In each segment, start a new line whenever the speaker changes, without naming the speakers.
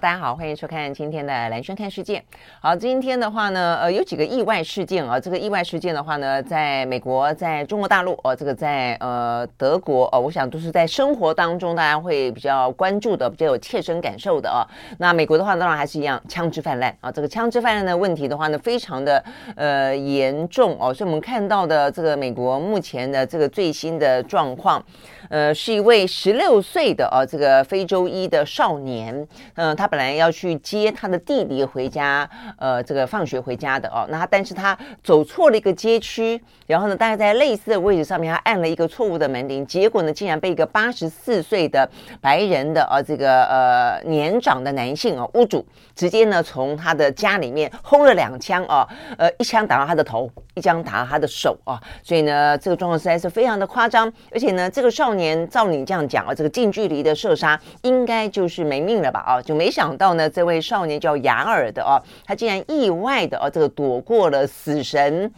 大家好，欢迎收看今天的兰萱看世界。好，今天的话呢，呃，有几个意外事件啊。这个意外事件的话呢，在美国，在中国大陆，哦，这个在呃德国，哦，我想都是在生活当中大家会比较关注的，比较有切身感受的啊。那美国的话，当然还是一样，枪支泛滥啊。这个枪支泛滥的问题的话呢，非常的呃严重哦。所以我们看到的这个美国目前的这个最新的状况，呃，是一位十六岁的啊，这个非洲裔的少年，嗯、他本来要去接他的弟弟回家，呃，这个放学回家的哦。那但是他走错了一个街区，然后呢，大概在类似的位置上面，他按了一个错误的门铃，结果呢，竟然被一个八十四岁的白人的呃这个呃年长的男性哦屋主直接呢从他的家里面轰了两枪哦，呃，一枪打到他的头，一枪打到他的手啊。所以呢，这个状况实在是非常的夸张。而且呢，这个少年照你这样讲啊，这个近距离的射杀应该就是没命了吧？啊，就没。没想到呢，这位少年叫雅尔的哦，他竟然意外的哦，这个躲过了死神，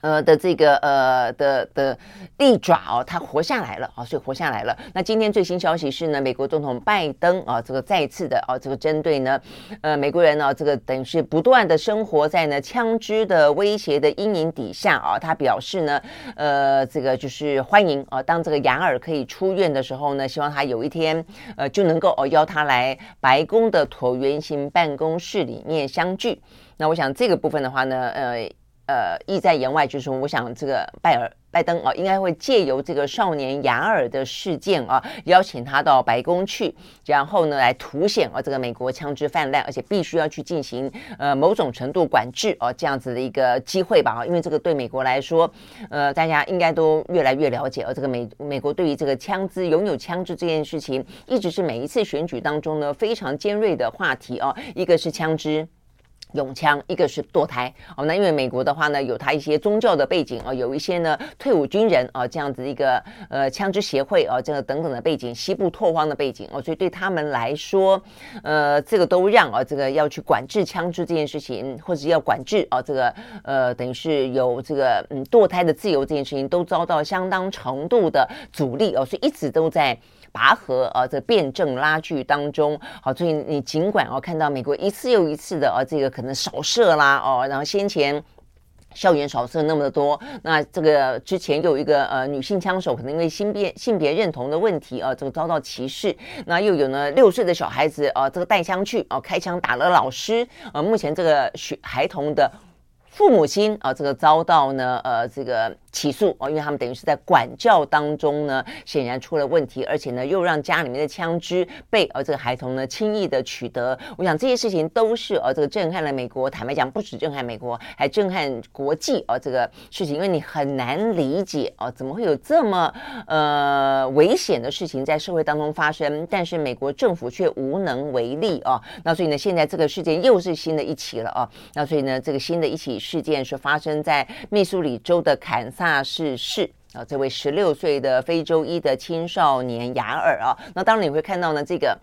呃的这个呃的的利爪哦，他活下来了啊，所以活下来了。那今天最新消息是呢，美国总统拜登啊，这个再次的啊，这个针对呢，呃，美国人呢，这个等于是不断的生活在呢枪支的威胁的阴影底下啊，他表示呢，呃，这个就是欢迎啊，当这个雅尔可以出院的时候呢，希望他有一天呃就能够哦邀他来白宫的椭圆形办公室里面相聚。那我想这个部分的话呢，呃。呃，意在言外，就是，我想这个拜尔拜登啊，应该会借由这个少年雅尔的事件啊，邀请他到白宫去，然后呢，来凸显啊这个美国枪支泛滥，而且必须要去进行呃某种程度管制啊这样子的一个机会吧啊，因为这个对美国来说，呃，大家应该都越来越了解，啊这个美美国对于这个枪支拥有枪支这件事情，一直是每一次选举当中呢非常尖锐的话题啊，一个是枪支。拥枪，一个是堕胎哦。那因为美国的话呢，有他一些宗教的背景啊，有一些呢退伍军人啊这样子一个呃枪支协会啊这个等等的背景，西部拓荒的背景哦，所以对他们来说，呃，这个都让啊这个要去管制枪支这件事情，或者要管制啊这个呃等于是有这个嗯堕胎的自由这件事情，都遭到相当程度的阻力哦，所以一直都在。拔河啊，这辩证拉锯当中，好，所以你尽管哦看到美国一次又一次的啊，这个可能扫射啦哦，然后先前校园扫射那么的多，那这个之前有一个呃女性枪手可能因为性别性别认同的问题啊，这个遭到歧视，那又有呢六岁的小孩子啊，这个带枪去哦，开枪打了老师，呃，目前这个学孩童的父母亲啊，这个遭到呢呃这个。起诉哦，因为他们等于是在管教当中呢，显然出了问题，而且呢，又让家里面的枪支被呃这个孩童呢轻易的取得。我想这些事情都是呃这个震撼了美国。坦白讲，不止震撼美国，还震撼国际哦这个事情，因为你很难理解哦，怎么会有这么呃危险的事情在社会当中发生？但是美国政府却无能为力哦。那所以呢，现在这个事件又是新的一起了哦。那所以呢，这个新的一起事件是发生在密苏里州的坎。萨市市啊，这位十六岁的非洲裔的青少年雅尔啊，那当然你会看到呢，这个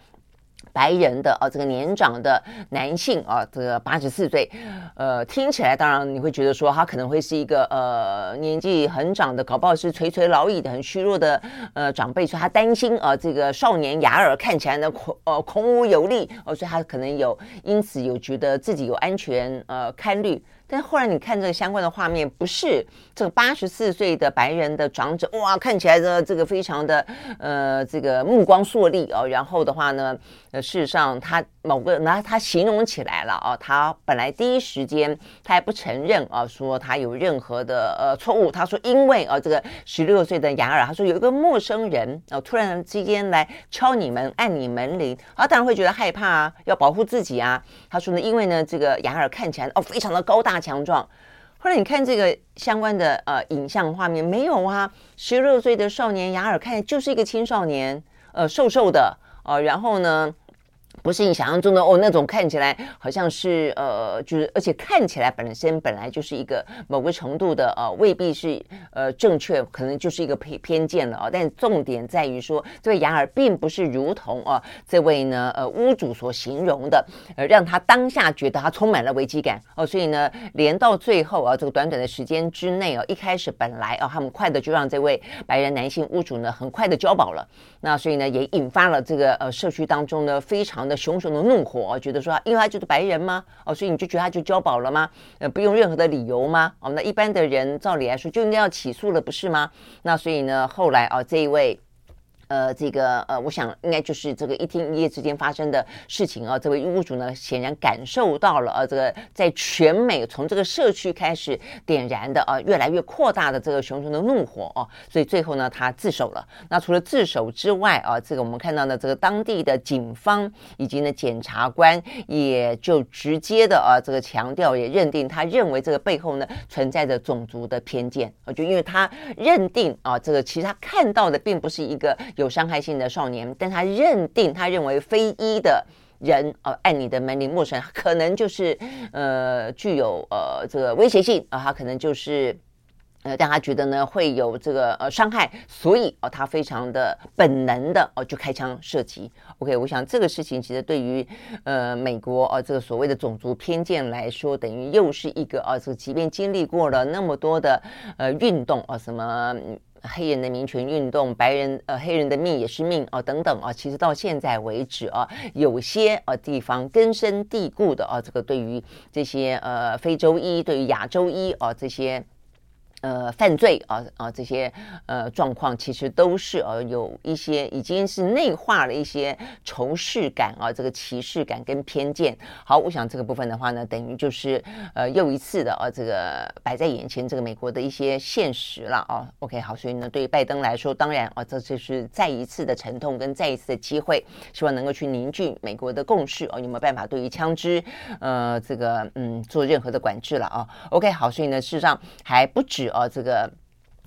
白人的啊，这个年长的男性啊，这个八十四岁，呃，听起来当然你会觉得说他可能会是一个呃年纪很长的，搞不好是垂垂老矣的很虚弱的呃长辈，所以他担心啊，这个少年雅尔看起来呢孔呃孔武有力哦，所以他可能有因此有觉得自己有安全呃堪虑。但后来你看这个相关的画面，不是这个八十四岁的白人的长者，哇，看起来的这个非常的呃，这个目光烁烁哦。然后的话呢，呃，事实上他某个那他形容起来了啊，他本来第一时间他还不承认啊，说他有任何的呃错误。他说因为啊，这个十六岁的雅尔，他说有一个陌生人啊，突然之间来敲你门，按你门铃，他当然会觉得害怕啊，要保护自己啊。他说呢，因为呢，这个雅尔看起来哦，非常的高大。强壮。后来你看这个相关的呃影像画面，没有啊？十六岁的少年雅尔看就是一个青少年，呃，瘦瘦的，呃，然后呢，不是你想象中的哦，那种看起来好像是呃，就是而且看起来本身本来就是一个某个程度的呃，未必是呃正确，可能就是一个偏偏见了啊。但重点在于说，这位雅尔并不是如同啊这位呢呃屋主所形容的，呃让他当下觉得他充满了危机感哦。所以呢，连到最后啊，这个短短的时间之内啊，一开始本来啊，他们快的就让这位白人男性屋主呢很快的交保了。那所以呢，也引发了这个呃社区当中呢非常的。熊熊的怒火，觉得说，因为他就是白人吗？哦，所以你就觉得他就交保了吗？呃，不用任何的理由吗？哦，那一般的人照理来说就应该要起诉了，不是吗？那所以呢，后来啊，这一位。呃，这个呃，我想应该就是这个一天一夜之间发生的事情啊。这位屋主呢，显然感受到了呃，这个在全美从这个社区开始点燃的啊，越来越扩大的这个熊熊的怒火哦、啊，所以最后呢，他自首了。那除了自首之外啊，这个我们看到呢，这个当地的警方以及呢检察官也就直接的啊，这个强调也认定，他认为这个背后呢存在着种族的偏见啊，就因为他认定啊，这个其实他看到的并不是一个。有伤害性的少年，但他认定，他认为非裔的人，呃，按你的门铃，陌生人可能就是，呃，具有呃这个威胁性啊，他可能就是。呃，但他觉得呢会有这个呃伤害，所以哦，他非常的本能的哦就开枪射击。OK，我想这个事情其实对于呃美国哦这个所谓的种族偏见来说，等于又是一个啊这个即便经历过了那么多的呃运动啊，什么黑人的民权运动，白人呃黑人的命也是命啊等等啊，其实到现在为止啊，有些啊地方根深蒂固的啊这个对于这些呃非洲裔，对于亚洲裔啊这些。呃，犯罪啊啊，这些呃状况其实都是呃有一些已经是内化了一些仇视感啊，这个歧视感跟偏见。好，我想这个部分的话呢，等于就是呃又一次的啊，这个摆在眼前这个美国的一些现实了啊。OK，好，所以呢，对于拜登来说，当然啊，这就是再一次的沉痛跟再一次的机会，希望能够去凝聚美国的共识哦。有没有办法对于枪支呃这个嗯做任何的管制了啊？OK，好，所以呢，事实上还不止。呃，这个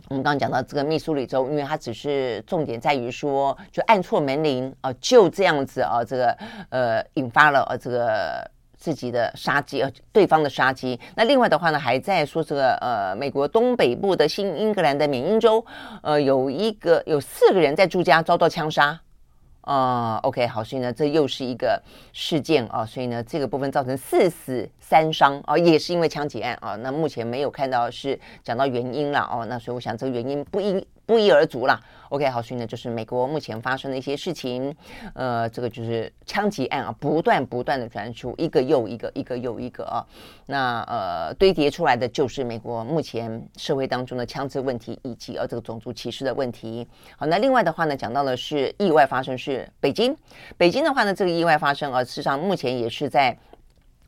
我们刚刚讲到这个密苏里州，因为它只是重点在于说，就按错门铃啊，就这样子啊，这个呃引发了呃这个自己的杀机，呃对方的杀机。那另外的话呢，还在说这个呃美国东北部的新英格兰的缅因州，呃有一个有四个人在住家遭到枪杀。啊、，OK，好，所以呢，这又是一个事件啊，所以呢，这个部分造成四死三伤啊，也是因为枪击案啊。那目前没有看到是讲到原因了哦，那所以我想这个原因不应。不一而足了。OK，好，所以呢，就是美国目前发生的一些事情，呃，这个就是枪击案啊，不断不断的传出，一个又一个，一个又一个啊，那呃堆叠出来的就是美国目前社会当中的枪支问题以及呃这个种族歧视的问题。好，那另外的话呢，讲到的是意外发生是北京，北京的话呢，这个意外发生啊，事实上目前也是在。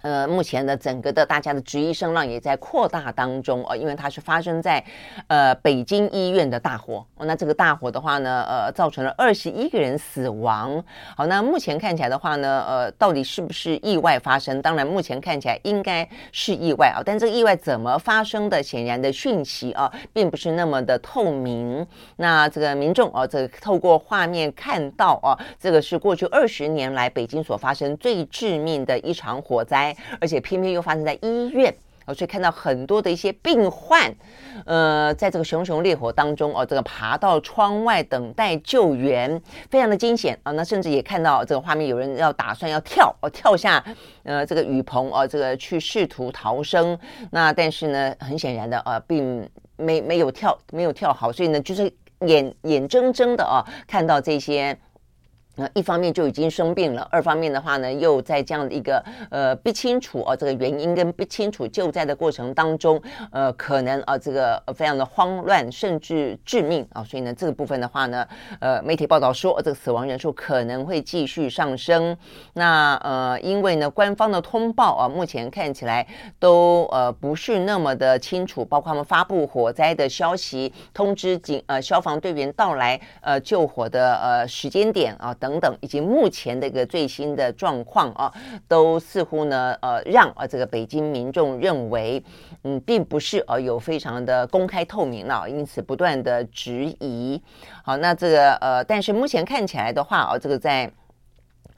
呃，目前的整个的大家的质疑声浪也在扩大当中哦，因为它是发生在呃北京医院的大火。那这个大火的话呢，呃，造成了二十一个人死亡。好，那目前看起来的话呢，呃，到底是不是意外发生？当然，目前看起来应该是意外啊。但这个意外怎么发生的？显然的讯息啊，并不是那么的透明。那这个民众啊，这个透过画面看到啊，这个是过去二十年来北京所发生最致命的一场火灾。而且偏偏又发生在医院，所以看到很多的一些病患，呃，在这个熊熊烈火当中哦，这个爬到窗外等待救援，非常的惊险啊。那甚至也看到这个画面，有人要打算要跳哦，跳下呃这个雨棚哦，这个去试图逃生。那但是呢，很显然的呃，并没没有跳，没有跳好，所以呢，就是眼眼睁睁的啊，看到这些。那一方面就已经生病了，二方面的话呢，又在这样的一个呃不清楚哦这个原因跟不清楚救灾的过程当中，呃可能啊这个非常的慌乱甚至致命啊，所以呢这个部分的话呢，呃媒体报道说这个死亡人数可能会继续上升。那呃因为呢官方的通报啊目前看起来都呃不是那么的清楚，包括他们发布火灾的消息，通知警呃消防队员到来呃救火的呃时间点啊。等等，以及目前的一个最新的状况啊，都似乎呢，呃，让啊这个北京民众认为，嗯，并不是呃有非常的公开透明了，因此不断的质疑。好，那这个呃，但是目前看起来的话啊，这个在。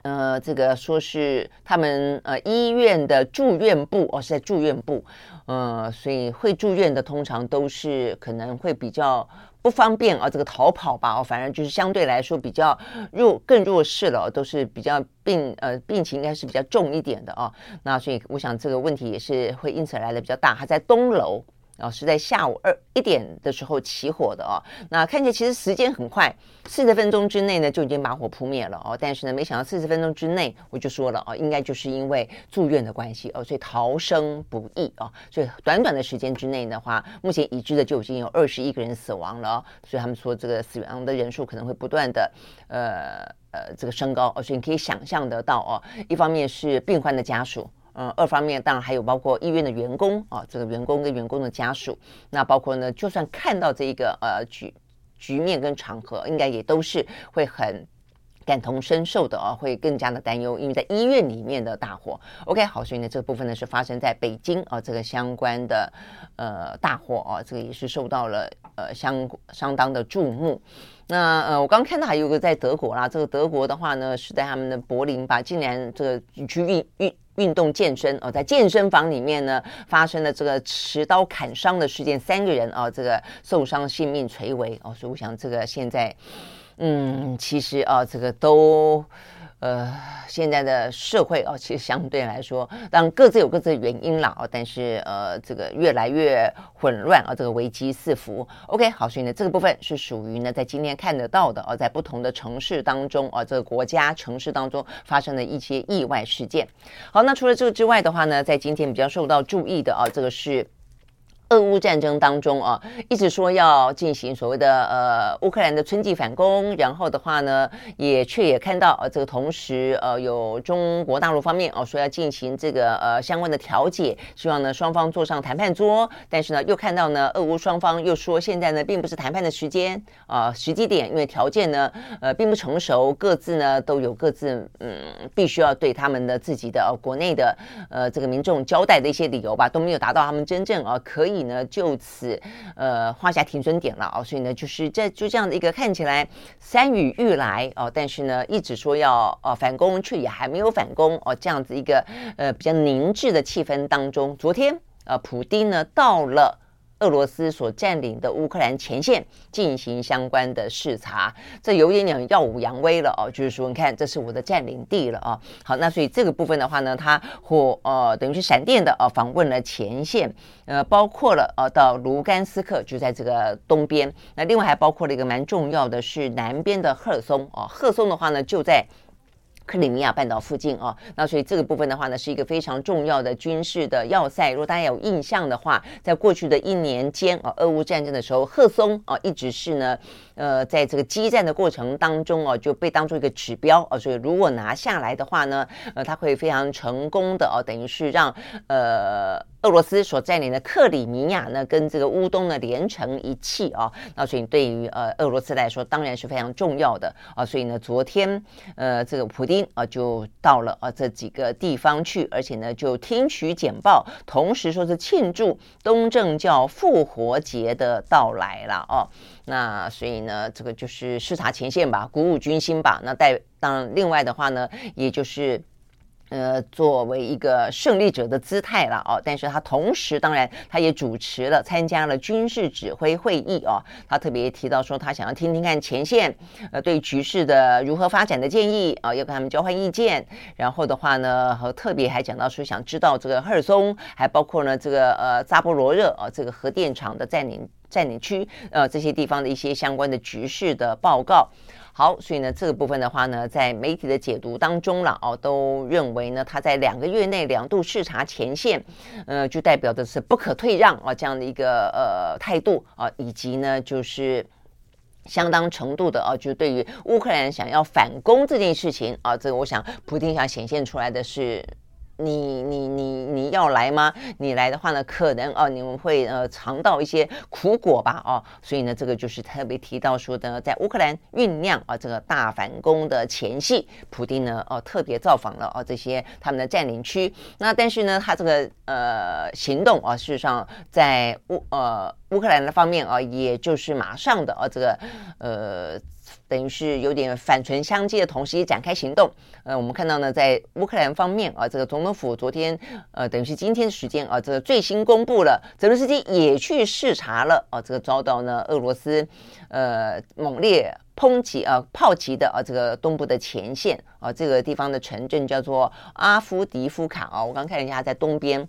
呃，这个说是他们呃医院的住院部哦，是在住院部，呃，所以会住院的通常都是可能会比较不方便啊，这个逃跑吧，哦，反正就是相对来说比较弱，更弱势了，都是比较病呃病情应该是比较重一点的啊，那所以我想这个问题也是会因此来的比较大，还在东楼。哦，是在下午二一点的时候起火的哦。那看起来其实时间很快，四十分钟之内呢就已经把火扑灭了哦。但是呢，没想到四十分钟之内，我就说了哦，应该就是因为住院的关系哦，所以逃生不易哦。所以短短的时间之内的话，目前已知的就已经有二十一个人死亡了。所以他们说这个死亡的人数可能会不断的呃呃这个升高哦。所以你可以想象得到哦，一方面是病患的家属。嗯，二方面当然还有包括医院的员工啊，这个员工跟员工的家属，那包括呢，就算看到这一个呃局局面跟场合，应该也都是会很感同身受的啊，会更加的担忧，因为在医院里面的大火。OK，好，所以呢，这个部分呢是发生在北京啊，这个相关的呃大火啊，这个也是受到了呃相相当的注目。那呃，我刚看到还有个在德国啦，这个德国的话呢是在他们的柏林吧，竟然这个去运运。运动健身哦，在健身房里面呢，发生了这个持刀砍伤的事件，三个人哦，这个受伤，性命垂危哦，所以我想这个现在，嗯，其实啊，这个都。呃，现在的社会哦，其实相对来说，当然各自有各自的原因啦哦，但是呃，这个越来越混乱啊，这个危机四伏。OK，好，所以呢，这个部分是属于呢，在今天看得到的哦，在不同的城市当中啊，这个国家城市当中发生的一些意外事件。好，那除了这个之外的话呢，在今天比较受到注意的啊，这个是。俄乌战争当中啊，一直说要进行所谓的呃乌克兰的春季反攻，然后的话呢，也却也看到呃这个同时呃有中国大陆方面哦说要进行这个呃相关的调解，希望呢双方坐上谈判桌，但是呢又看到呢俄乌双方又说现在呢并不是谈判的时间啊、时机点，因为条件呢呃并不成熟，各自呢都有各自嗯必须要对他们的自己的、呃、国内的呃这个民众交代的一些理由吧，都没有达到他们真正啊、可以。呢，就此呃画下停损点了哦。所以呢，就是这就这样的一个看起来山雨欲来哦，但是呢，一直说要呃反攻，却也还没有反攻哦，这样子一个呃比较凝滞的气氛当中，昨天呃普丁呢到了。俄罗斯所占领的乌克兰前线进行相关的视察，这有点点耀武扬威了哦，就是说，你看，这是我的占领地了啊。好，那所以这个部分的话呢，他或呃等于是闪电的啊访问了前线，呃，包括了呃到卢甘斯克，就在这个东边。那另外还包括了一个蛮重要的是南边的赫松啊，赫松的话呢就在。克里米亚半岛附近哦，那所以这个部分的话呢，是一个非常重要的军事的要塞。如果大家有印象的话，在过去的一年间啊，俄乌战争的时候，赫松啊一直是呢，呃，在这个激战的过程当中啊，就被当做一个指标啊。所以如果拿下来的话呢，呃，它会非常成功的哦，等于是让呃。俄罗斯所占领的克里米亚呢，跟这个乌东呢连成一气啊，那所以对于呃俄罗斯来说，当然是非常重要的啊。所以呢，昨天呃这个普丁啊就到了啊这几个地方去，而且呢就听取简报，同时说是庆祝东正教复活节的到来了哦。那所以呢，这个就是视察前线吧，鼓舞军心吧。那带当然另外的话呢，也就是。呃，作为一个胜利者的姿态了哦，但是他同时当然他也主持了参加了军事指挥会议哦，他特别提到说他想要听听看前线呃对局势的如何发展的建议啊，要跟他们交换意见。然后的话呢，和特别还讲到说想知道这个赫尔松，还包括呢这个呃扎波罗热啊这个核电厂的占领占领区呃这些地方的一些相关的局势的报告。好，所以呢，这个部分的话呢，在媒体的解读当中了哦，都认为呢，他在两个月内两度视察前线，呃，就代表的是不可退让啊这样的一个呃态度啊，以及呢，就是相当程度的啊，就对于乌克兰想要反攻这件事情啊，这个我想普京想显现出来的是。你你你你要来吗？你来的话呢，可能哦，你们会呃尝到一些苦果吧，哦，所以呢，这个就是特别提到说的，在乌克兰酝酿啊这个大反攻的前夕，普丁呢哦特别造访了哦这些他们的占领区。那但是呢，他这个呃行动啊，事实上在乌呃乌克兰的方面啊，也就是马上的啊这个呃。等于是有点反唇相讥的同时，也展开行动。呃，我们看到呢，在乌克兰方面啊，这个总统府昨天呃，等于是今天的时间啊，这个最新公布了，泽伦斯基也去视察了啊，这个遭到呢俄罗斯呃猛烈抨击啊炮击的啊这个东部的前线啊，这个地方的城镇叫做阿夫迪夫卡啊，我刚看了一下，在东边，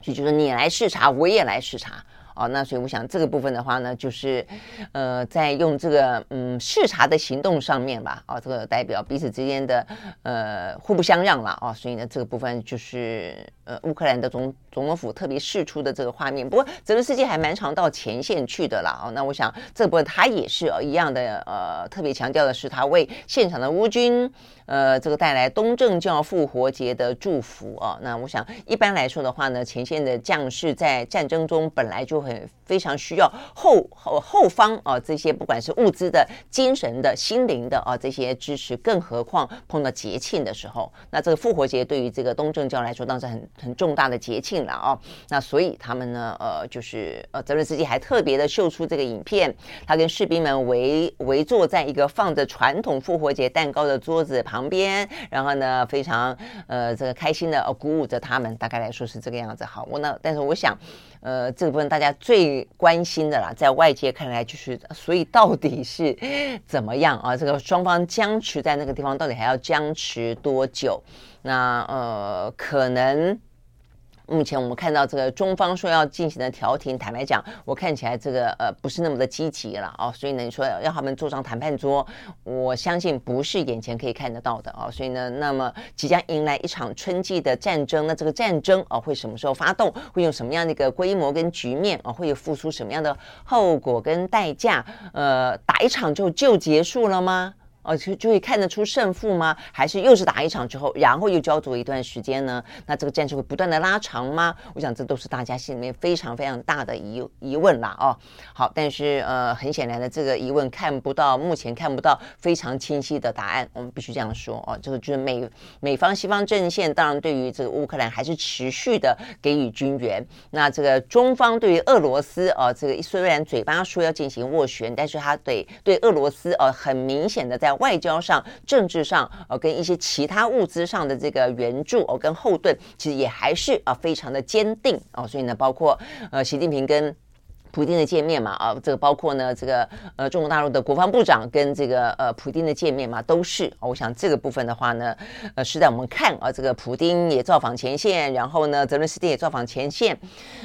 所以就是你来视察，我也来视察。哦，那所以我想这个部分的话呢，就是，呃，在用这个嗯视察的行动上面吧，啊、哦，这个代表彼此之间的呃互不相让了啊、哦，所以呢，这个部分就是呃乌克兰的总总统府特别释出的这个画面。不过泽伦斯基还蛮常到前线去的啦，哦，那我想这个部分他也是一样的，呃，特别强调的是他为现场的乌军。呃，这个带来东正教复活节的祝福啊。那我想，一般来说的话呢，前线的将士在战争中本来就很非常需要后后后方啊这些不管是物资的、精神的、心灵的啊这些支持，更何况碰到节庆的时候，那这个复活节对于这个东正教来说，当然是很很重大的节庆了哦。那所以他们呢，呃，就是呃，泽伦斯基还特别的秀出这个影片，他跟士兵们围围坐在一个放着传统复活节蛋糕的桌子旁。边，然后呢，非常呃，这个开心的、呃、鼓舞着他们。大概来说是这个样子。好，我呢，但是我想，呃，这个部分大家最关心的啦，在外界看来就是，所以到底是怎么样啊？这个双方僵持在那个地方，到底还要僵持多久？那呃，可能。目前我们看到这个中方说要进行的调停，坦白讲，我看起来这个呃不是那么的积极了哦，所以呢，你说要他们坐上谈判桌，我相信不是眼前可以看得到的哦，所以呢，那么即将迎来一场春季的战争，那这个战争啊会什么时候发动？会用什么样的一个规模跟局面啊？会付出什么样的后果跟代价？呃，打一场就就结束了吗？哦，就就会看得出胜负吗？还是又是打一场之后，然后又焦灼一段时间呢？那这个战事会不断的拉长吗？我想这都是大家心里面非常非常大的疑疑问啦。哦。好，但是呃，很显然的，这个疑问看不到，目前看不到非常清晰的答案。我们必须这样说哦，这个就是美美方西方阵线当然对于这个乌克兰还是持续的给予军援。那这个中方对于俄罗斯哦，这个虽然嘴巴说要进行斡旋，但是他对对俄罗斯哦，很明显的在外交上、政治上，呃，跟一些其他物资上的这个援助哦，跟后盾，其实也还是啊，非常的坚定哦。所以呢，包括呃，习近平跟。普丁的见面嘛，啊，这个包括呢，这个呃，中国大陆的国防部长跟这个呃，普丁的见面嘛，都是。我想这个部分的话呢，呃，是在我们看啊，这个普丁也造访前线，然后呢，泽伦斯基也造访前线，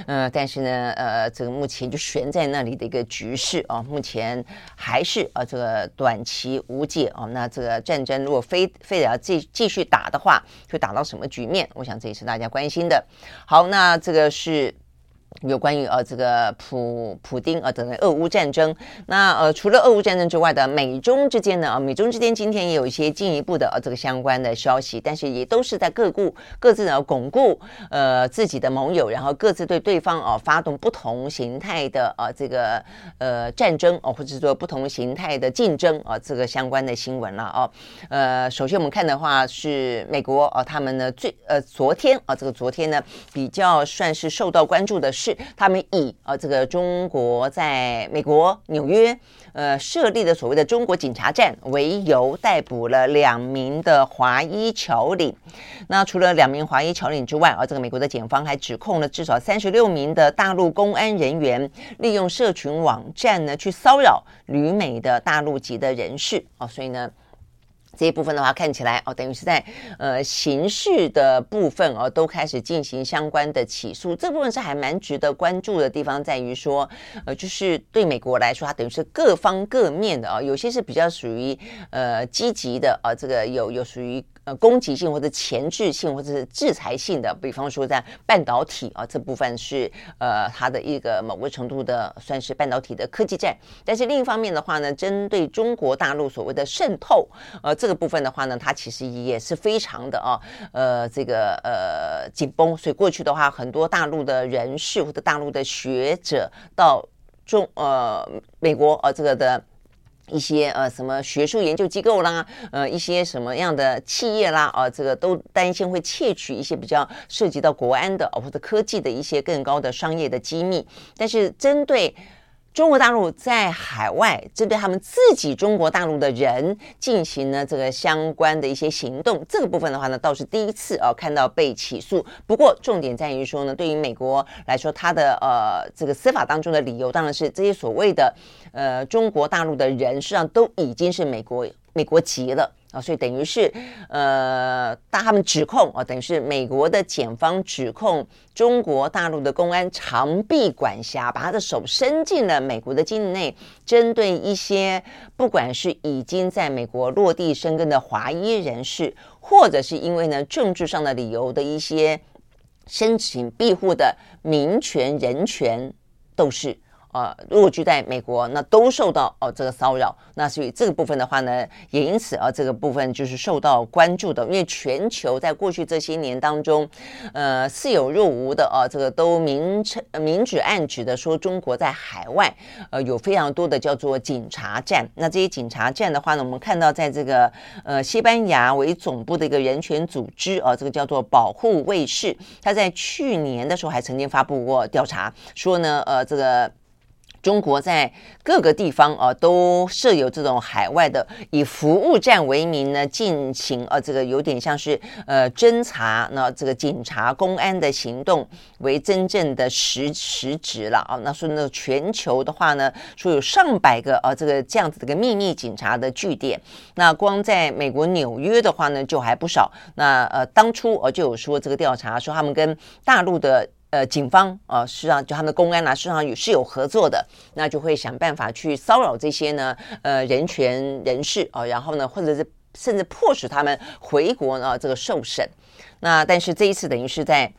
呃，但是呢，呃，这个目前就悬在那里的一个局势啊，目前还是啊，这个短期无解啊。那这个战争如果非非得要继继续打的话，会打到什么局面？我想这也是大家关心的。好，那这个是。有关于呃这个普普丁呃等等俄乌战争，那呃除了俄乌战争之外的美中之间呢，啊美中之间今天也有一些进一步的呃这个相关的消息，但是也都是在各固各自呢巩固呃自己的盟友，然后各自对对方啊、发动不同形态的呃这个呃战争哦、或者说不同形态的竞争啊、这个相关的新闻了哦。呃，首先我们看的话是美国啊、呃，他们呢最呃昨天啊、这个昨天呢比较算是受到关注的是。他们以呃这个中国在美国纽约呃设立的所谓的中国警察站为由，逮捕了两名的华裔侨领。那除了两名华裔侨领之外，啊，这个美国的检方还指控了至少三十六名的大陆公安人员利用社群网站呢去骚扰旅美的大陆籍的人士哦，所以呢。这一部分的话，看起来哦，等于是在呃刑事的部分哦，都开始进行相关的起诉。这部分是还蛮值得关注的地方，在于说，呃，就是对美国来说，它等于是各方各面的啊，有些是比较属于呃积极的啊，这个有有属于。呃，攻击性或者前置性或者是制裁性的，比方说在半导体啊这部分是呃它的一个某个程度的算是半导体的科技战，但是另一方面的话呢，针对中国大陆所谓的渗透，呃这个部分的话呢，它其实也是非常的啊，呃这个呃紧绷，所以过去的话，很多大陆的人士或者大陆的学者到中呃美国呃这个的。一些呃什么学术研究机构啦，呃一些什么样的企业啦，啊这个都担心会窃取一些比较涉及到国安的或者科技的一些更高的商业的机密。但是针对中国大陆在海外针对他们自己中国大陆的人进行了这个相关的一些行动，这个部分的话呢，倒是第一次啊看到被起诉。不过重点在于说呢，对于美国来说，他的呃这个司法当中的理由当然是这些所谓的呃中国大陆的人，实际上都已经是美国美国籍了。啊，所以等于是，呃，他们指控啊，等于是美国的检方指控中国大陆的公安长臂管辖，把他的手伸进了美国的境内，针对一些不管是已经在美国落地生根的华裔人士，或者是因为呢政治上的理由的一些申请庇护的民权人权斗士。呃，如果居在美国，那都受到哦这个骚扰，那所以这个部分的话呢，也因此啊这个部分就是受到关注的，因为全球在过去这些年当中，呃，似有若无的啊，这个都明称明指暗指的说中国在海外呃有非常多的叫做警察站，那这些警察站的话呢，我们看到在这个呃西班牙为总部的一个人权组织啊，这个叫做保护卫士，他在去年的时候还曾经发布过调查，说呢呃这个。中国在各个地方啊，都设有这种海外的以服务站为名呢，进行呃、啊、这个有点像是呃侦查，那这个警察公安的行动为真正的实实质了啊。那说呢，全球的话呢，说有上百个啊这个这样子的一个秘密警察的据点。那光在美国纽约的话呢，就还不少。那呃，当初呃就有说这个调查说他们跟大陆的。呃，警方啊，实际上就他们的公安呢、啊，实际上有是有合作的，那就会想办法去骚扰这些呢，呃，人权人士啊，然后呢，或者是甚至迫使他们回国呢，这个受审。那但是这一次等于是在。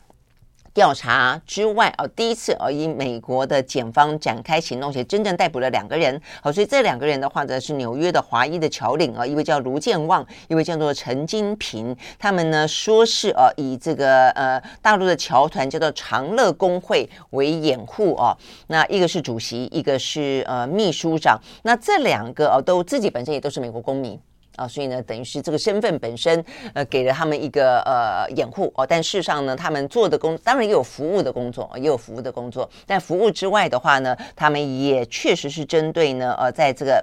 调查之外啊，第一次哦，以美国的检方展开行动，且真正逮捕了两个人。好，所以这两个人的话呢，是纽约的华裔的侨领啊，一位叫卢建旺，一位叫做陈金平。他们呢说是哦，以这个呃大陆的侨团叫做长乐工会为掩护哦，那一个是主席，一个是呃秘书长。那这两个啊，都自己本身也都是美国公民。啊，所以呢，等于是这个身份本身，呃，给了他们一个呃掩护哦。但事实上呢，他们做的工当然也有服务的工作，也有服务的工作。但服务之外的话呢，他们也确实是针对呢，呃，在这个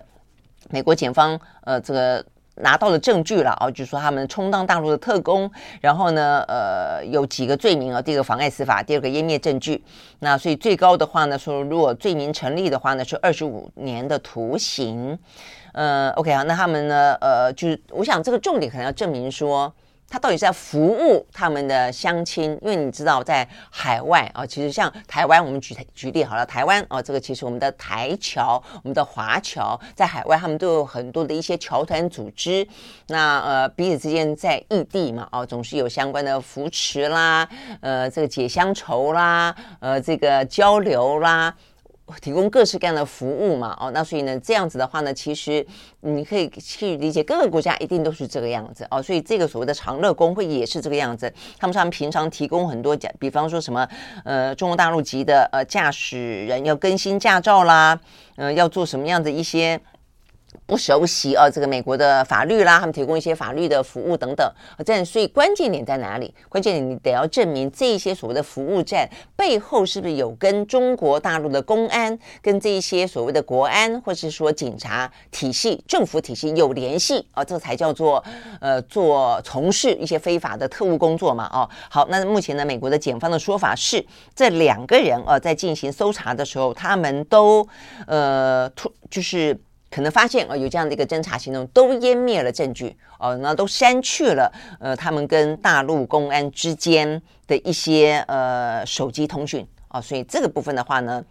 美国检方呃这个拿到了证据了啊，就是说他们充当大陆的特工，然后呢，呃，有几个罪名啊，第一个妨碍司法，第二个湮灭证据。那所以最高的话呢，说如果罪名成立的话呢，是二十五年的徒刑。呃，OK 啊，那他们呢？呃，就是我想这个重点可能要证明说，他到底是在服务他们的乡亲，因为你知道在海外啊，其实像台湾，我们举举例好了，台湾啊，这个其实我们的台侨、我们的华侨在海外，他们都有很多的一些侨团组织，那呃彼此之间在异地嘛，哦、啊，总是有相关的扶持啦，呃，这个解乡愁啦，呃，这个交流啦。提供各式各样的服务嘛，哦，那所以呢，这样子的话呢，其实你可以去理解，各个国家一定都是这个样子哦，所以这个所谓的长乐工会也是这个样子，他们他们平常提供很多，比方说什么，呃，中国大陆籍的呃驾驶人要更新驾照啦，呃，要做什么样的一些。不熟悉啊，这个美国的法律啦，他们提供一些法律的服务等等。这样，所以关键点在哪里？关键点你得要证明这一些所谓的服务站背后是不是有跟中国大陆的公安、跟这一些所谓的国安，或是说警察体系、政府体系有联系啊？这才叫做呃做从事一些非法的特务工作嘛？哦，好，那目前呢，美国的检方的说法是，这两个人啊在进行搜查的时候，他们都呃突就是。可能发现哦，有这样的一个侦查行动，都湮灭了证据哦，那都删去了呃，他们跟大陆公安之间的一些呃手机通讯啊，所以这个部分的话呢。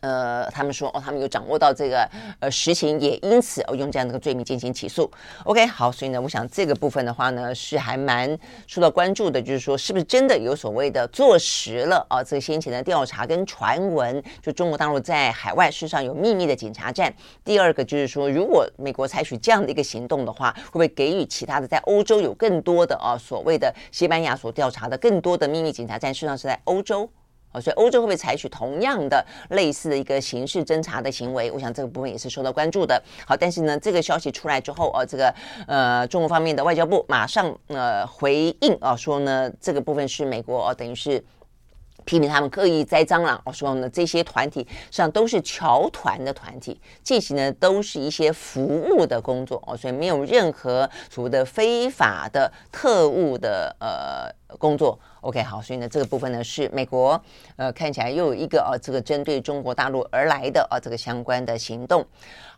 呃，他们说哦，他们有掌握到这个呃实情，也因此哦用这样的一个罪名进行起诉。OK，好，所以呢，我想这个部分的话呢，是还蛮受到关注的，就是说是不是真的有所谓的坐实了啊？这个先前的调查跟传闻，就中国大陆在海外事实上有秘密的警察站。第二个就是说，如果美国采取这样的一个行动的话，会不会给予其他的在欧洲有更多的啊所谓的西班牙所调查的更多的秘密警察站，事实上是在欧洲。哦，所以欧洲会不会采取同样的类似的一个刑事侦查的行为？我想这个部分也是受到关注的。好，但是呢，这个消息出来之后，哦，这个呃，中国方面的外交部马上呃回应啊，说呢，这个部分是美国哦，等于是。批评他们刻意栽赃了。我说呢，这些团体实际上都是侨团的团体，进行的都是一些服务的工作哦，所以没有任何所谓的非法的特务的呃工作。OK，好，所以呢，这个部分呢是美国，呃，看起来又有一个呃这个针对中国大陆而来的呃这个相关的行动。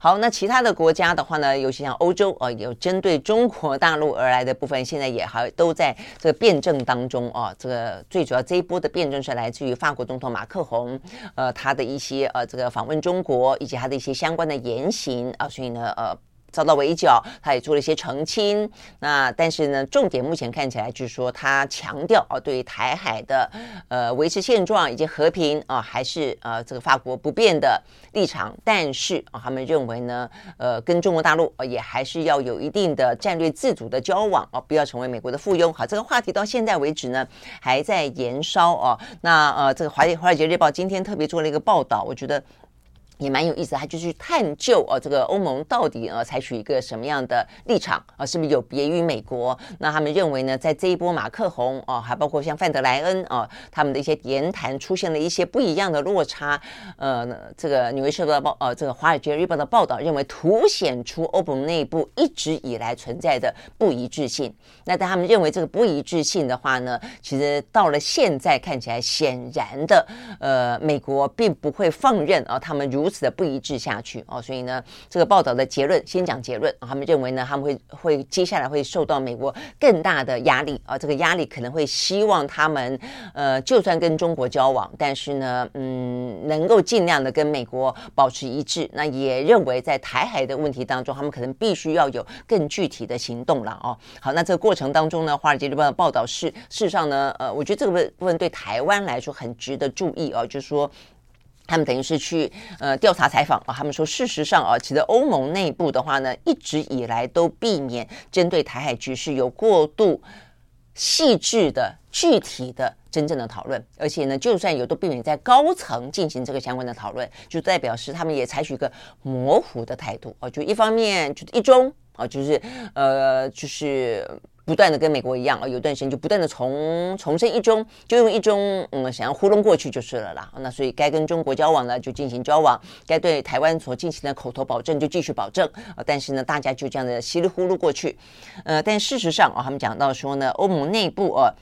好，那其他的国家的话呢，尤其像欧洲呃有针对中国大陆而来的部分，现在也还都在这个辩证当中啊。这个最主要这一波的辩证是来自于法国总统马克宏，呃，他的一些呃这个访问中国以及他的一些相关的言行啊，所以呢，呃。遭到围剿，他也做了一些澄清。那但是呢，重点目前看起来就是说，他强调啊，对于台海的呃维持现状以及和平啊，还是呃这个法国不变的立场。但是啊，他们认为呢，呃，跟中国大陆也还是要有一定的战略自主的交往啊，不要成为美国的附庸。好，这个话题到现在为止呢，还在延烧啊。那呃，这个华华尔街日报今天特别做了一个报道，我觉得。也蛮有意思，他就去探究啊，这个欧盟到底呃采取一个什么样的立场啊？是不是有别于美国？那他们认为呢，在这一波马克宏啊，还包括像范德莱恩啊，他们的一些言谈出现了一些不一样的落差。呃，这个纽约时报报呃，这个华尔街日报的报道认为，凸显出欧盟内部一直以来存在的不一致性。那但他们认为这个不一致性的话呢，其实到了现在看起来，显然的，呃，美国并不会放任啊，他们如此的不一致下去哦，所以呢，这个报道的结论先讲结论，他们认为呢，他们会会接下来会受到美国更大的压力啊，这个压力可能会希望他们呃，就算跟中国交往，但是呢，嗯，能够尽量的跟美国保持一致。那也认为在台海的问题当中，他们可能必须要有更具体的行动了哦。好，那这个过程当中呢，《华尔街日报》的报道是，事实上呢，呃，我觉得这个部分对台湾来说很值得注意哦，就是说。他们等于是去呃调查采访啊，他们说事实上啊，其实欧盟内部的话呢，一直以来都避免针对台海局势有过度细致的、具体的、真正的讨论，而且呢，就算有，都避免在高层进行这个相关的讨论，就代表是他们也采取一个模糊的态度啊，就一方面就是一中啊，就是呃就是。不断的跟美国一样啊，有段时间就不断的重重申一中，就用一中嗯想要糊弄过去就是了啦。那所以该跟中国交往呢就进行交往，该对台湾所进行的口头保证就继续保证啊。但是呢，大家就这样的稀里糊涂过去。呃，但事实上啊，他们讲到说呢，欧盟内部啊。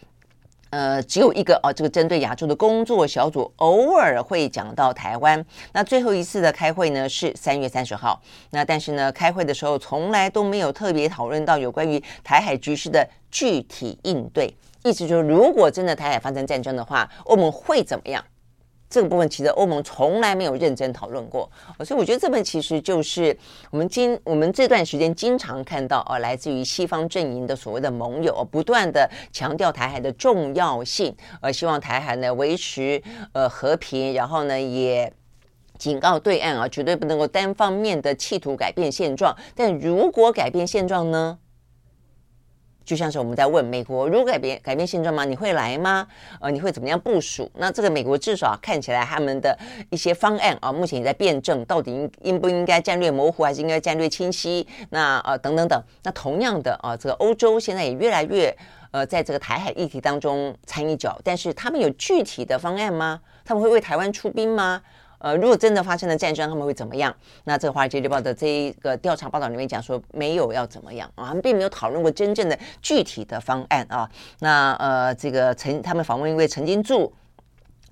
呃只有一个哦，这个针对亚洲的工作小组偶尔会讲到台湾。那最后一次的开会呢是三月三十号。那但是呢，开会的时候从来都没有特别讨论到有关于台海局势的具体应对。意思就是，如果真的台海发生战争的话，我们会怎么样？这个部分其实欧盟从来没有认真讨论过，所以我觉得这本其实就是我们今我们这段时间经常看到啊，来自于西方阵营的所谓的盟友不断的强调台海的重要性，呃，希望台海呢维持呃和平，然后呢也警告对岸啊，绝对不能够单方面的企图改变现状，但如果改变现状呢？就像是我们在问美国，如果改变改变现状吗？你会来吗？呃，你会怎么样部署？那这个美国至少看起来他们的一些方案啊，目前也在辩证，到底应应不应该战略模糊，还是应该战略清晰？那呃等等等。那同样的啊，这个欧洲现在也越来越呃在这个台海议题当中掺一脚，但是他们有具体的方案吗？他们会为台湾出兵吗？呃，如果真的发生了战争，他们会怎么样？那这个《华尔街日报》的这一个调查报道里面讲说，没有要怎么样啊，他们并没有讨论过真正的具体的方案啊。那呃，这个曾他们访问一位曾经驻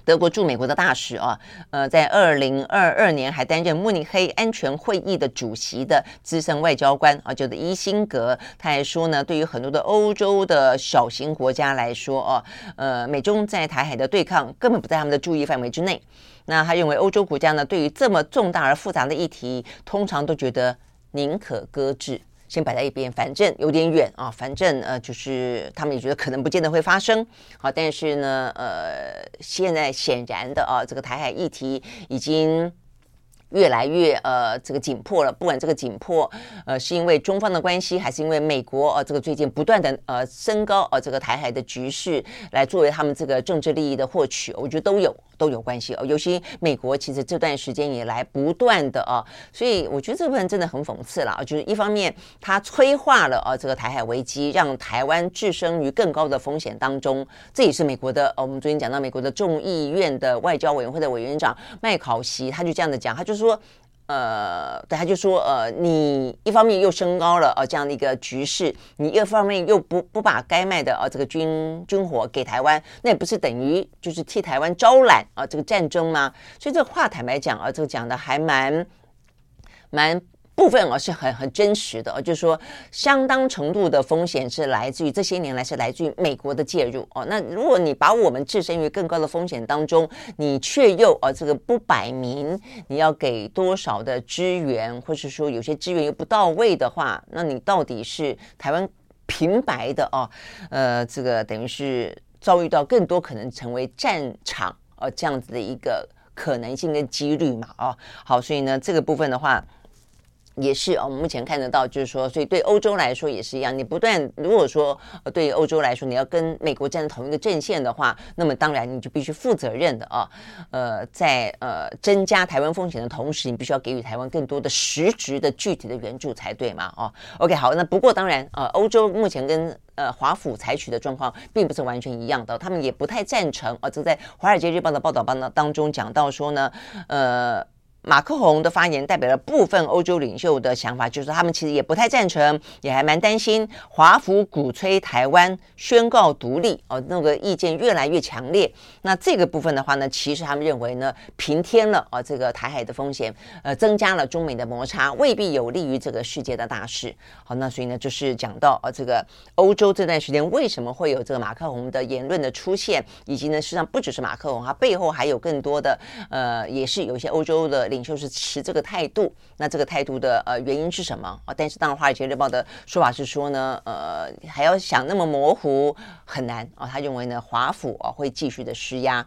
德国驻美国的大使啊，呃，在二零二二年还担任慕尼黑安全会议的主席的资深外交官啊，就是伊辛格，他还说呢，对于很多的欧洲的小型国家来说啊，呃，美中在台海的对抗根本不在他们的注意范围之内。那他认为欧洲国家呢，对于这么重大而复杂的议题，通常都觉得宁可搁置，先摆在一边，反正有点远啊，反正呃，就是他们也觉得可能不见得会发生。好，但是呢，呃，现在显然的啊，这个台海议题已经越来越呃这个紧迫了，不管这个紧迫呃是因为中方的关系，还是因为美国呃这个最近不断的呃升高呃这个台海的局势，来作为他们这个政治利益的获取，我觉得都有都有关系哦。尤其美国其实这段时间以来不断的啊，所以我觉得这部分真的很讽刺了啊，就是一方面它催化了啊这个台海危机，让台湾置身于更高的风险当中，这也是美国的呃我们昨天讲到美国的众议院的外交委员会的委员长麦考锡他就这样的讲，他就。说，呃，他就说，呃，你一方面又升高了呃这样的一个局势，你一方面又不不把该卖的呃这个军军火给台湾，那也不是等于就是替台湾招揽啊、呃、这个战争吗？所以这话坦白讲啊、呃，这个讲的还蛮蛮。部分哦是很很真实的哦，就是说相当程度的风险是来自于这些年来是来自于美国的介入哦。那如果你把我们置身于更高的风险当中，你却又哦这个不摆明你要给多少的支援，或是说有些支援又不到位的话，那你到底是台湾平白的哦？呃，这个等于是遭遇到更多可能成为战场呃这样子的一个可能性跟几率嘛？哦，好，所以呢这个部分的话。也是哦，我们目前看得到，就是说，所以对欧洲来说也是一样。你不断如果说对于欧洲来说，你要跟美国站在同一个阵线的话，那么当然你就必须负责任的啊。呃，在呃增加台湾风险的同时，你必须要给予台湾更多的实质的具体的援助才对嘛？哦，OK，好，那不过当然，呃，欧洲目前跟呃华府采取的状况并不是完全一样的，他们也不太赞成啊。这在《华尔街日报》的报道当当中讲到说呢，呃。马克宏的发言代表了部分欧洲领袖的想法，就是他们其实也不太赞成，也还蛮担心华府鼓吹台湾宣告独立哦，那个意见越来越强烈。那这个部分的话呢，其实他们认为呢，平添了啊这个台海的风险，呃，增加了中美的摩擦，未必有利于这个世界的大事。好，那所以呢，就是讲到啊这个欧洲这段时间为什么会有这个马克宏的言论的出现，以及呢，实际上不只是马克宏，他背后还有更多的呃，也是有一些欧洲的。就是持这个态度，那这个态度的呃原因是什么啊？但是当然，《华尔街日报》的说法是说呢，呃，还要想那么模糊很难啊。他认为呢，华府啊会继续的施压。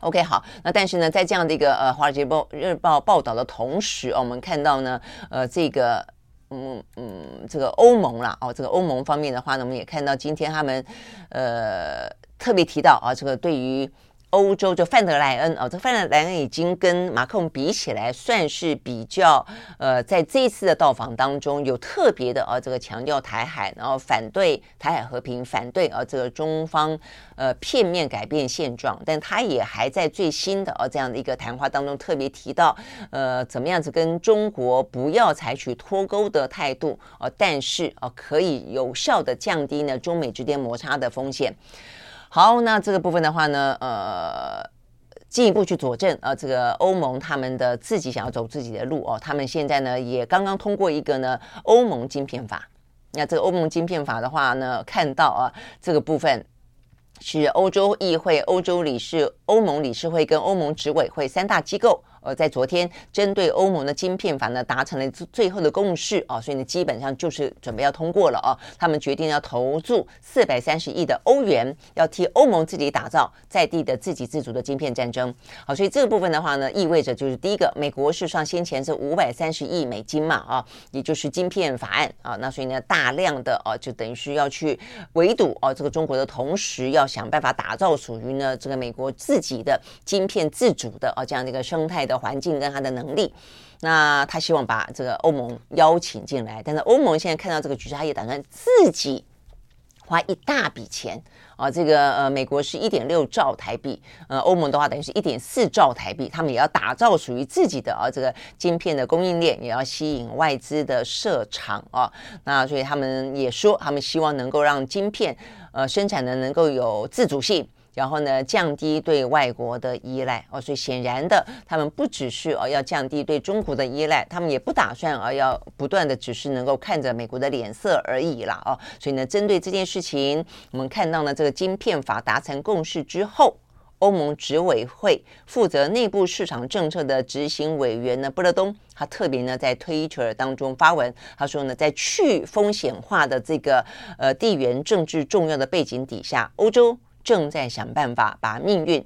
OK，好，那但是呢，在这样的一个呃《华尔街报日报》报道的同时，我们看到呢，呃，这个嗯嗯，这个欧盟啦，哦，这个欧盟方面的话呢，我们也看到今天他们呃特别提到啊，这个对于。欧洲就范德莱恩啊，这范德莱恩已经跟马克龙比起来，算是比较呃，在这一次的到访当中有特别的啊，这个强调台海，然后反对台海和平，反对啊这个中方呃片面改变现状。但他也还在最新的啊这样的一个谈话当中特别提到，呃，怎么样子跟中国不要采取脱钩的态度啊，但是啊可以有效的降低呢中美之间摩擦的风险。好，那这个部分的话呢，呃，进一步去佐证啊，这个欧盟他们的自己想要走自己的路哦，他们现在呢也刚刚通过一个呢欧盟晶片法。那这个欧盟晶片法的话呢，看到啊这个部分。是欧洲议会、欧洲理事、欧盟理事会跟欧盟执委会三大机构，呃，在昨天针对欧盟的晶片法呢达成了最后的共识啊，所以呢，基本上就是准备要通过了啊。他们决定要投注四百三十亿的欧元，要替欧盟自己打造在地的自给自足的晶片战争。好，所以这个部分的话呢，意味着就是第一个，美国事实上先前是五百三十亿美金嘛啊，也就是晶片法案啊，那所以呢，大量的啊，就等于是要去围堵啊这个中国的同时要。想办法打造属于呢这个美国自己的晶片自主的啊这样的一个生态的环境跟他的能力，那他希望把这个欧盟邀请进来，但是欧盟现在看到这个局势，他也打算自己花一大笔钱啊，这个呃美国是一点六兆台币，呃欧盟的话等于是一点四兆台币，他们也要打造属于自己的啊这个晶片的供应链，也要吸引外资的设厂啊，那所以他们也说，他们希望能够让晶片。呃，生产的能够有自主性，然后呢，降低对外国的依赖哦。所以显然的，他们不只是哦要降低对中国的依赖，他们也不打算哦要不断的只是能够看着美国的脸色而已啦哦。所以呢，针对这件事情，我们看到呢，这个晶片法达成共识之后，欧盟执委会负责内部市场政策的执行委员呢，布勒东，他特别呢在推特当中发文，他说呢，在去风险化的这个呃地缘政治重要的背景底下，欧洲正在想办法把命运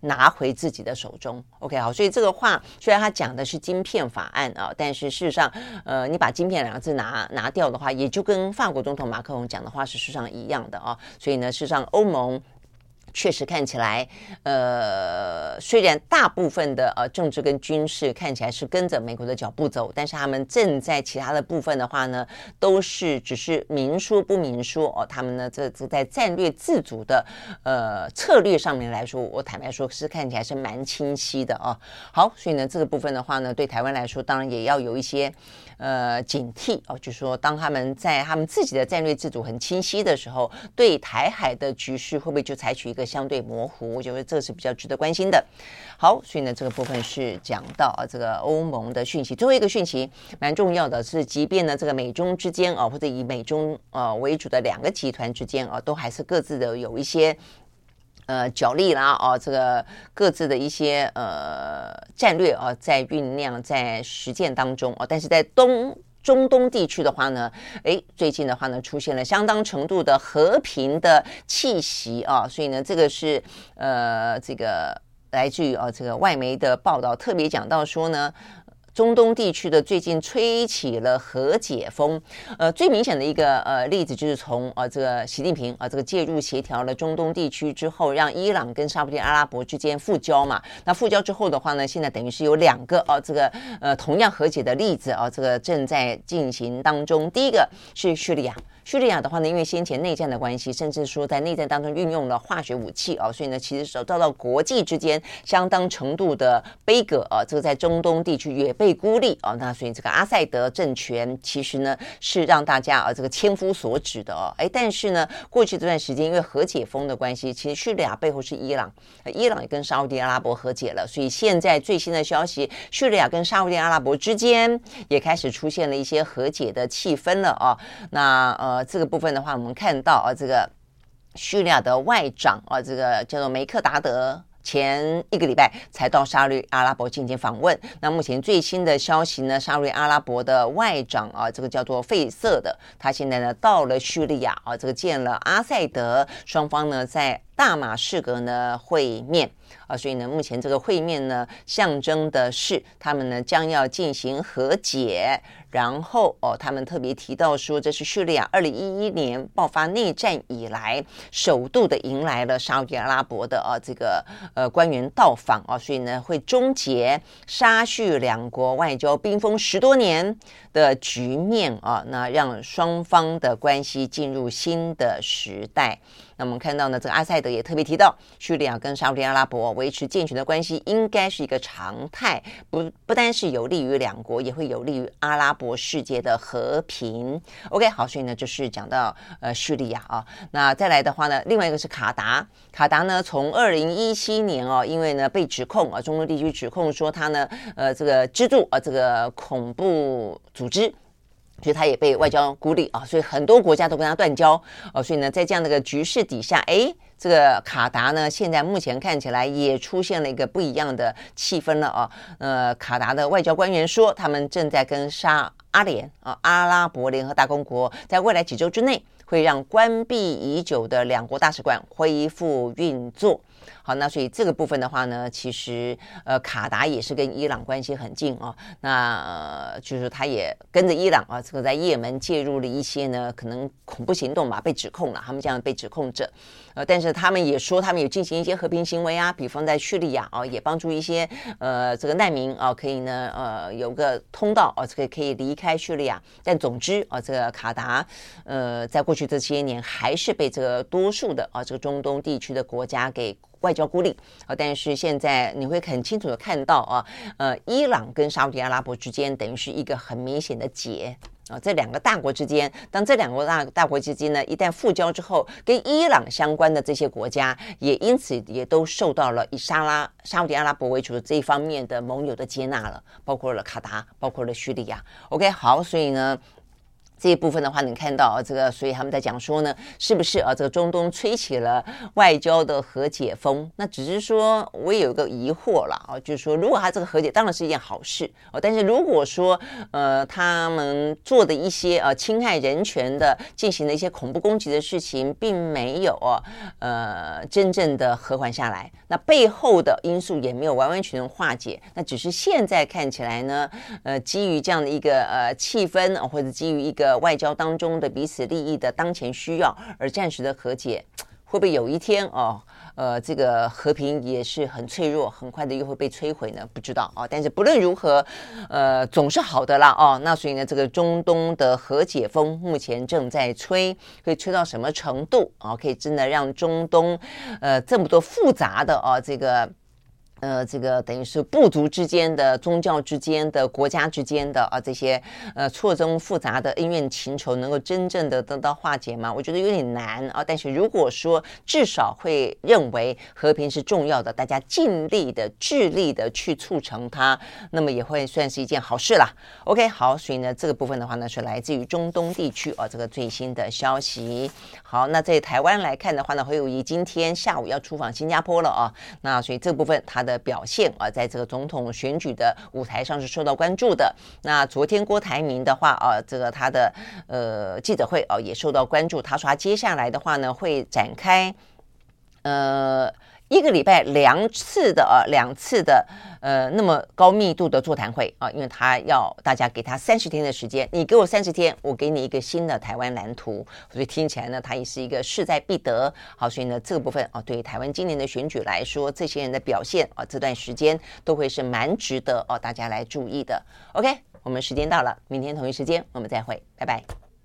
拿回自己的手中，OK，好，所以这个话虽然他讲的是晶片法案啊，但是事实上，呃，你把晶片两个字拿拿掉的话，也就跟法国总统马克龙讲的话是事实上一样的啊，所以呢，事实上欧盟。确实看起来，呃，虽然大部分的呃政治跟军事看起来是跟着美国的脚步走，但是他们正在其他的部分的话呢，都是只是明说不明说哦。他们呢，这这在战略自主的呃策略上面来说，我坦白说是看起来是蛮清晰的哦。好，所以呢，这个部分的话呢，对台湾来说，当然也要有一些呃警惕哦，就是说当他们在他们自己的战略自主很清晰的时候，对台海的局势会不会就采取一个相对模糊，我觉得这是比较值得关心的。好，所以呢，这个部分是讲到啊，这个欧盟的讯息。最后一个讯息蛮重要的，是即便呢，这个美中之间啊，或者以美中呃为主的两个集团之间啊，都还是各自的有一些呃角力啦啊，这个各自的一些呃战略啊，在酝酿在实践当中啊，但是在东。中东地区的话呢，诶，最近的话呢，出现了相当程度的和平的气息啊，所以呢，这个是呃，这个来自于啊，这个外媒的报道，特别讲到说呢。中东地区的最近吹起了和解风，呃，最明显的一个呃例子就是从呃这个习近平啊、这个介入协调了中东地区之后，让伊朗跟沙特阿拉伯之间复交嘛。那复交之后的话呢，现在等于是有两个哦、这个呃同样和解的例子啊、这个正在进行当中。第一个是叙利亚。叙利亚的话呢，因为先前内战的关系，甚至说在内战当中运用了化学武器啊，所以呢，其实受到到国际之间相当程度的杯葛啊，这个在中东地区也被孤立啊。那所以这个阿塞德政权其实呢是让大家啊这个千夫所指的哦。哎，但是呢，过去这段时间因为和解风的关系，其实叙利亚背后是伊朗，伊朗也跟沙乌地阿拉伯和解了，所以现在最新的消息，叙利亚跟沙乌地阿拉伯之间也开始出现了一些和解的气氛了啊。那呃。这个部分的话，我们看到啊，这个叙利亚的外长啊，这个叫做梅克达德，前一个礼拜才到沙利阿拉伯进行访问。那目前最新的消息呢，沙利阿拉伯的外长啊，这个叫做费瑟的，他现在呢到了叙利亚啊，这个见了阿塞德，双方呢在大马士革呢会面。啊，所以呢，目前这个会面呢，象征的是他们呢将要进行和解。然后哦，他们特别提到说，这是叙利亚二零一一年爆发内战以来首度的迎来了沙乌地阿拉伯的啊这个呃官员到访啊，所以呢会终结沙叙两国外交冰封十多年的局面啊，那让双方的关系进入新的时代。那我们看到呢，这个阿塞德也特别提到，叙利亚跟沙乌地阿拉伯维持健全的关系应该是一个常态，不不单是有利于两国，也会有利于阿拉伯世界的和平。OK，好，所以呢，就是讲到呃叙利亚啊，那再来的话呢，另外一个是卡达，卡达呢从二零一七年哦，因为呢被指控啊，中东地区指控说他呢呃这个资助啊这个恐怖组织。所以他也被外交孤立啊，所以很多国家都跟他断交哦。所以呢，在这样的一个局势底下，哎，这个卡达呢，现在目前看起来也出现了一个不一样的气氛了啊。呃，卡达的外交官员说，他们正在跟沙阿联啊阿拉伯联合大公国，在未来几周之内，会让关闭已久的两国大使馆恢复运作。好，那所以这个部分的话呢，其实呃，卡达也是跟伊朗关系很近哦。那，就是他也跟着伊朗啊，这个在也门介入了一些呢，可能恐怖行动吧，被指控了，他们这样被指控着。呃，但是他们也说，他们有进行一些和平行为啊，比方在叙利亚啊，也帮助一些呃这个难民啊，可以呢呃有个通道啊，这个可以离开叙利亚。但总之啊，这个卡达呃，在过去这些年还是被这个多数的啊这个中东地区的国家给。外交孤立啊，但是现在你会很清楚的看到啊，呃，伊朗跟沙乌地阿拉伯之间等于是一个很明显的结啊，这两个大国之间，当这两个大大国之间呢，一旦复交之后，跟伊朗相关的这些国家也因此也都受到了以沙拉沙乌地阿拉伯为主的这一方面的盟友的接纳了，包括了卡达，包括了叙利亚。OK，好，所以呢。这一部分的话，你看到，这个，所以他们在讲说呢，是不是啊，这个中东吹起了外交的和解风？那只是说，我也有一个疑惑了啊，就是说，如果他这个和解当然是一件好事哦，但是如果说呃，他们做的一些呃侵害人权的、进行的一些恐怖攻击的事情，并没有呃真正的和缓下来，那背后的因素也没有完完全全化解，那只是现在看起来呢，呃，基于这样的一个呃气氛，或者基于一个。外交当中的彼此利益的当前需要而暂时的和解，会不会有一天哦，呃，这个和平也是很脆弱，很快的又会被摧毁呢？不知道啊。但是不论如何，呃，总是好的啦哦。那所以呢，这个中东的和解风目前正在吹，会吹到什么程度啊？可以真的让中东呃这么多复杂的啊这个。呃，这个等于是部族之间的、宗教之间的、国家之间的啊，这些呃错综复杂的恩怨情仇，能够真正的得到化解吗？我觉得有点难啊。但是如果说至少会认为和平是重要的，大家尽力的、致力的去促成它，那么也会算是一件好事啦。OK，好，所以呢，这个部分的话呢，是来自于中东地区啊，这个最新的消息。好，那在台湾来看的话呢，侯友宜今天下午要出访新加坡了啊。那所以这部分他的。的表现啊，在这个总统选举的舞台上是受到关注的。那昨天郭台铭的话啊，这个他的呃记者会啊也受到关注。他说他接下来的话呢会展开呃。一个礼拜两次的呃两次的呃那么高密度的座谈会啊，因为他要大家给他三十天的时间，你给我三十天，我给你一个新的台湾蓝图，所以听起来呢，他也是一个势在必得。好，所以呢这个部分啊，对于台湾今年的选举来说，这些人的表现啊，这段时间都会是蛮值得哦大家来注意的。OK，我们时间到了，明天同一时间我们再会，拜拜。